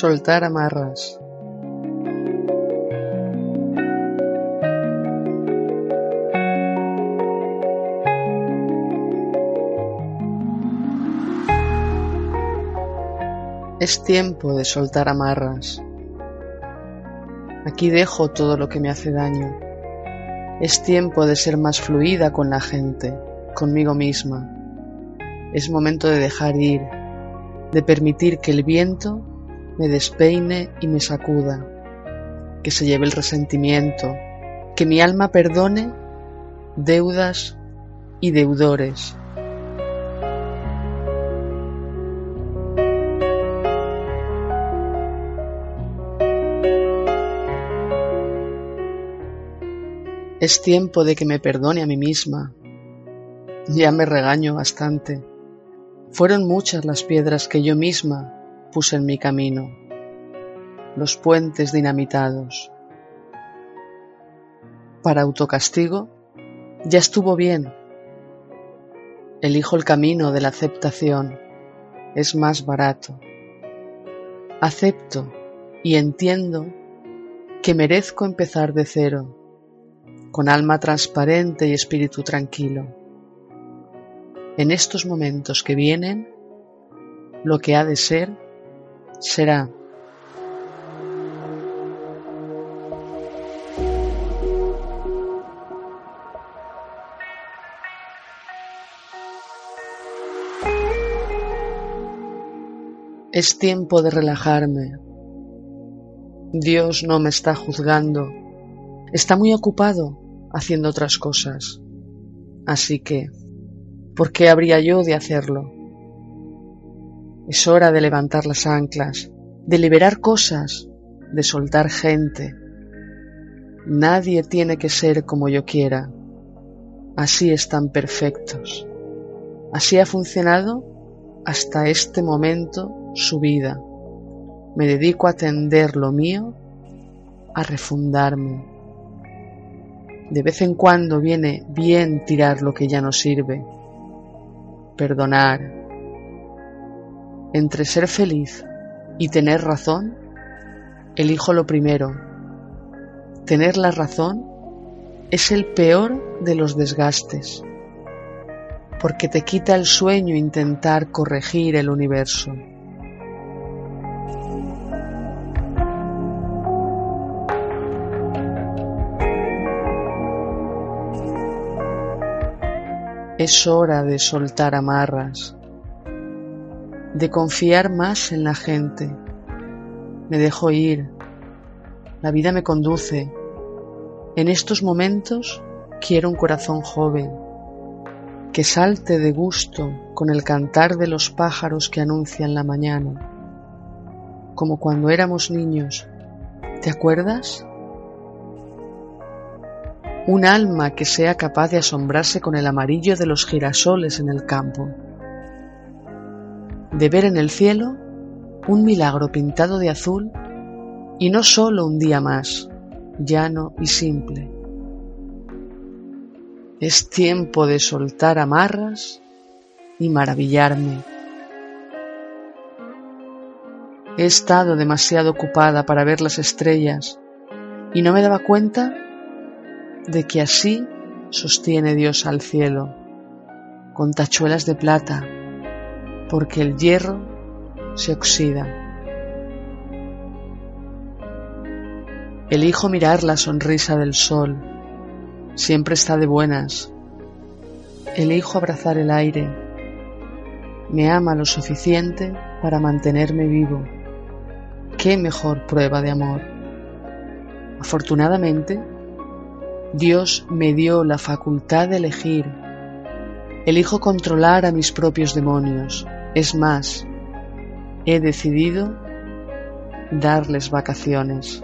Soltar amarras. Es tiempo de soltar amarras. Aquí dejo todo lo que me hace daño. Es tiempo de ser más fluida con la gente, conmigo misma. Es momento de dejar ir, de permitir que el viento me despeine y me sacuda, que se lleve el resentimiento, que mi alma perdone deudas y deudores Es tiempo de que me perdone a mí misma. Ya me regaño bastante. Fueron muchas las piedras que yo misma puse en mi camino, los puentes dinamitados. Para autocastigo, ya estuvo bien. Elijo el camino de la aceptación, es más barato. Acepto y entiendo que merezco empezar de cero con alma transparente y espíritu tranquilo. En estos momentos que vienen, lo que ha de ser, será. Es tiempo de relajarme. Dios no me está juzgando está muy ocupado haciendo otras cosas. Así que, ¿por qué habría yo de hacerlo? Es hora de levantar las anclas, de liberar cosas, de soltar gente. Nadie tiene que ser como yo quiera. Así están perfectos. Así ha funcionado hasta este momento su vida. Me dedico a atender lo mío, a refundarme. De vez en cuando viene bien tirar lo que ya no sirve, perdonar. Entre ser feliz y tener razón, elijo lo primero. Tener la razón es el peor de los desgastes, porque te quita el sueño intentar corregir el universo. Es hora de soltar amarras, de confiar más en la gente. Me dejo ir. La vida me conduce. En estos momentos quiero un corazón joven, que salte de gusto con el cantar de los pájaros que anuncian la mañana, como cuando éramos niños. ¿Te acuerdas? un alma que sea capaz de asombrarse con el amarillo de los girasoles en el campo, de ver en el cielo un milagro pintado de azul y no solo un día más, llano y simple. Es tiempo de soltar amarras y maravillarme. He estado demasiado ocupada para ver las estrellas y no me daba cuenta de que así sostiene Dios al cielo, con tachuelas de plata, porque el hierro se oxida. Elijo mirar la sonrisa del sol, siempre está de buenas. Elijo abrazar el aire, me ama lo suficiente para mantenerme vivo. ¿Qué mejor prueba de amor? Afortunadamente, Dios me dio la facultad de elegir. Elijo controlar a mis propios demonios. Es más, he decidido darles vacaciones.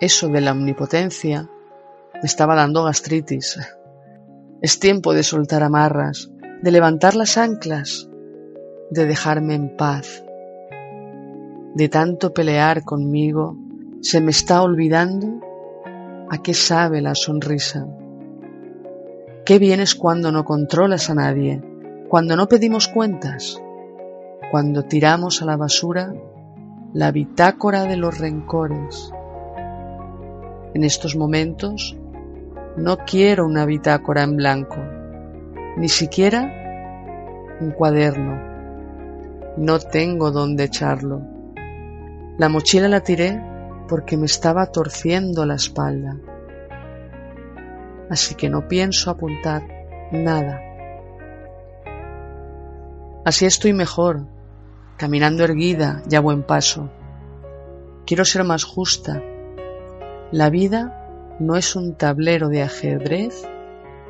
Eso de la omnipotencia me estaba dando gastritis. Es tiempo de soltar amarras, de levantar las anclas, de dejarme en paz. De tanto pelear conmigo, se me está olvidando ¿A qué sabe la sonrisa? Qué bien es cuando no controlas a nadie, cuando no pedimos cuentas, cuando tiramos a la basura la bitácora de los rencores. En estos momentos no quiero una bitácora en blanco, ni siquiera un cuaderno. No tengo dónde echarlo. La mochila la tiré porque me estaba torciendo la espalda. Así que no pienso apuntar nada. Así estoy mejor, caminando erguida y a buen paso. Quiero ser más justa. La vida no es un tablero de ajedrez,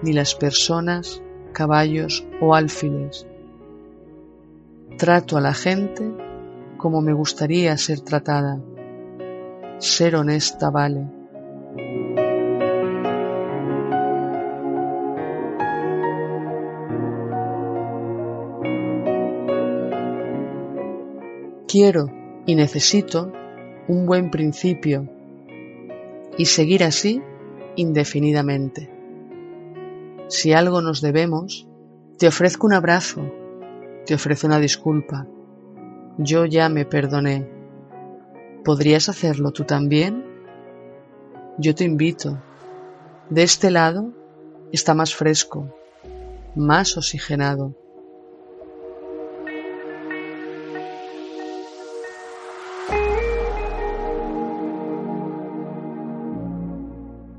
ni las personas, caballos o alfiles. Trato a la gente como me gustaría ser tratada. Ser honesta vale. Quiero y necesito un buen principio y seguir así indefinidamente. Si algo nos debemos, te ofrezco un abrazo, te ofrezco una disculpa. Yo ya me perdoné. ¿Podrías hacerlo tú también? Yo te invito. De este lado está más fresco, más oxigenado.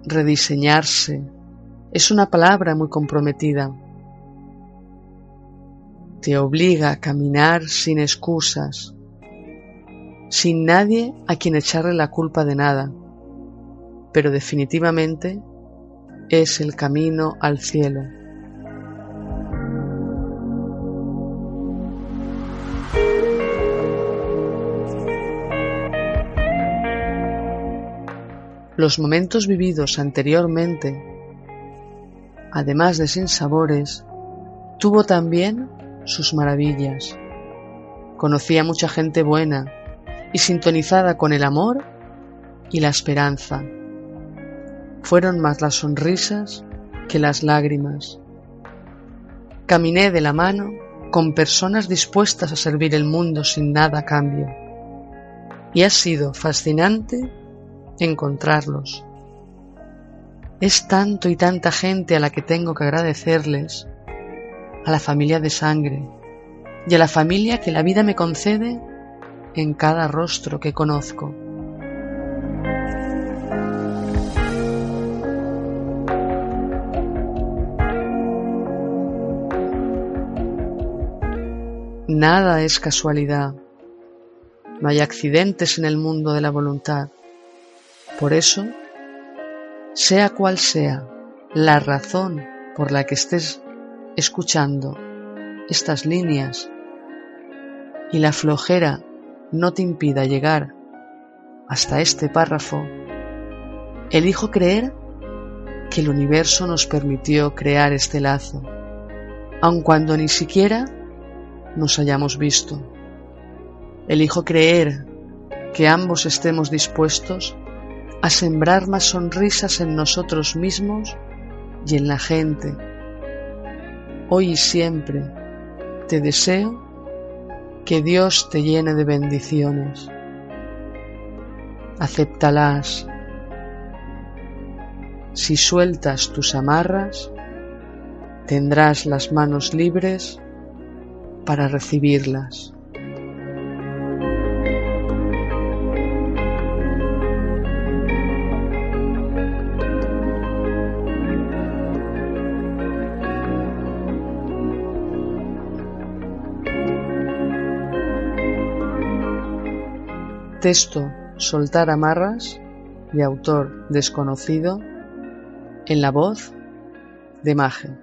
Rediseñarse es una palabra muy comprometida. Te obliga a caminar sin excusas, sin nadie a quien echarle la culpa de nada, pero definitivamente es el camino al cielo. Los momentos vividos anteriormente, además de sin sabores, tuvo también sus maravillas. Conocí a mucha gente buena, y sintonizada con el amor y la esperanza. Fueron más las sonrisas que las lágrimas. Caminé de la mano con personas dispuestas a servir el mundo sin nada a cambio. Y ha sido fascinante encontrarlos. Es tanto y tanta gente a la que tengo que agradecerles, a la familia de sangre y a la familia que la vida me concede en cada rostro que conozco. Nada es casualidad. No hay accidentes en el mundo de la voluntad. Por eso, sea cual sea la razón por la que estés escuchando estas líneas y la flojera no te impida llegar hasta este párrafo, elijo creer que el universo nos permitió crear este lazo, aun cuando ni siquiera nos hayamos visto. Elijo creer que ambos estemos dispuestos a sembrar más sonrisas en nosotros mismos y en la gente. Hoy y siempre te deseo que Dios te llene de bendiciones. Acéptalas. Si sueltas tus amarras, tendrás las manos libres para recibirlas. Texto Soltar amarras de autor desconocido en la voz de Maje.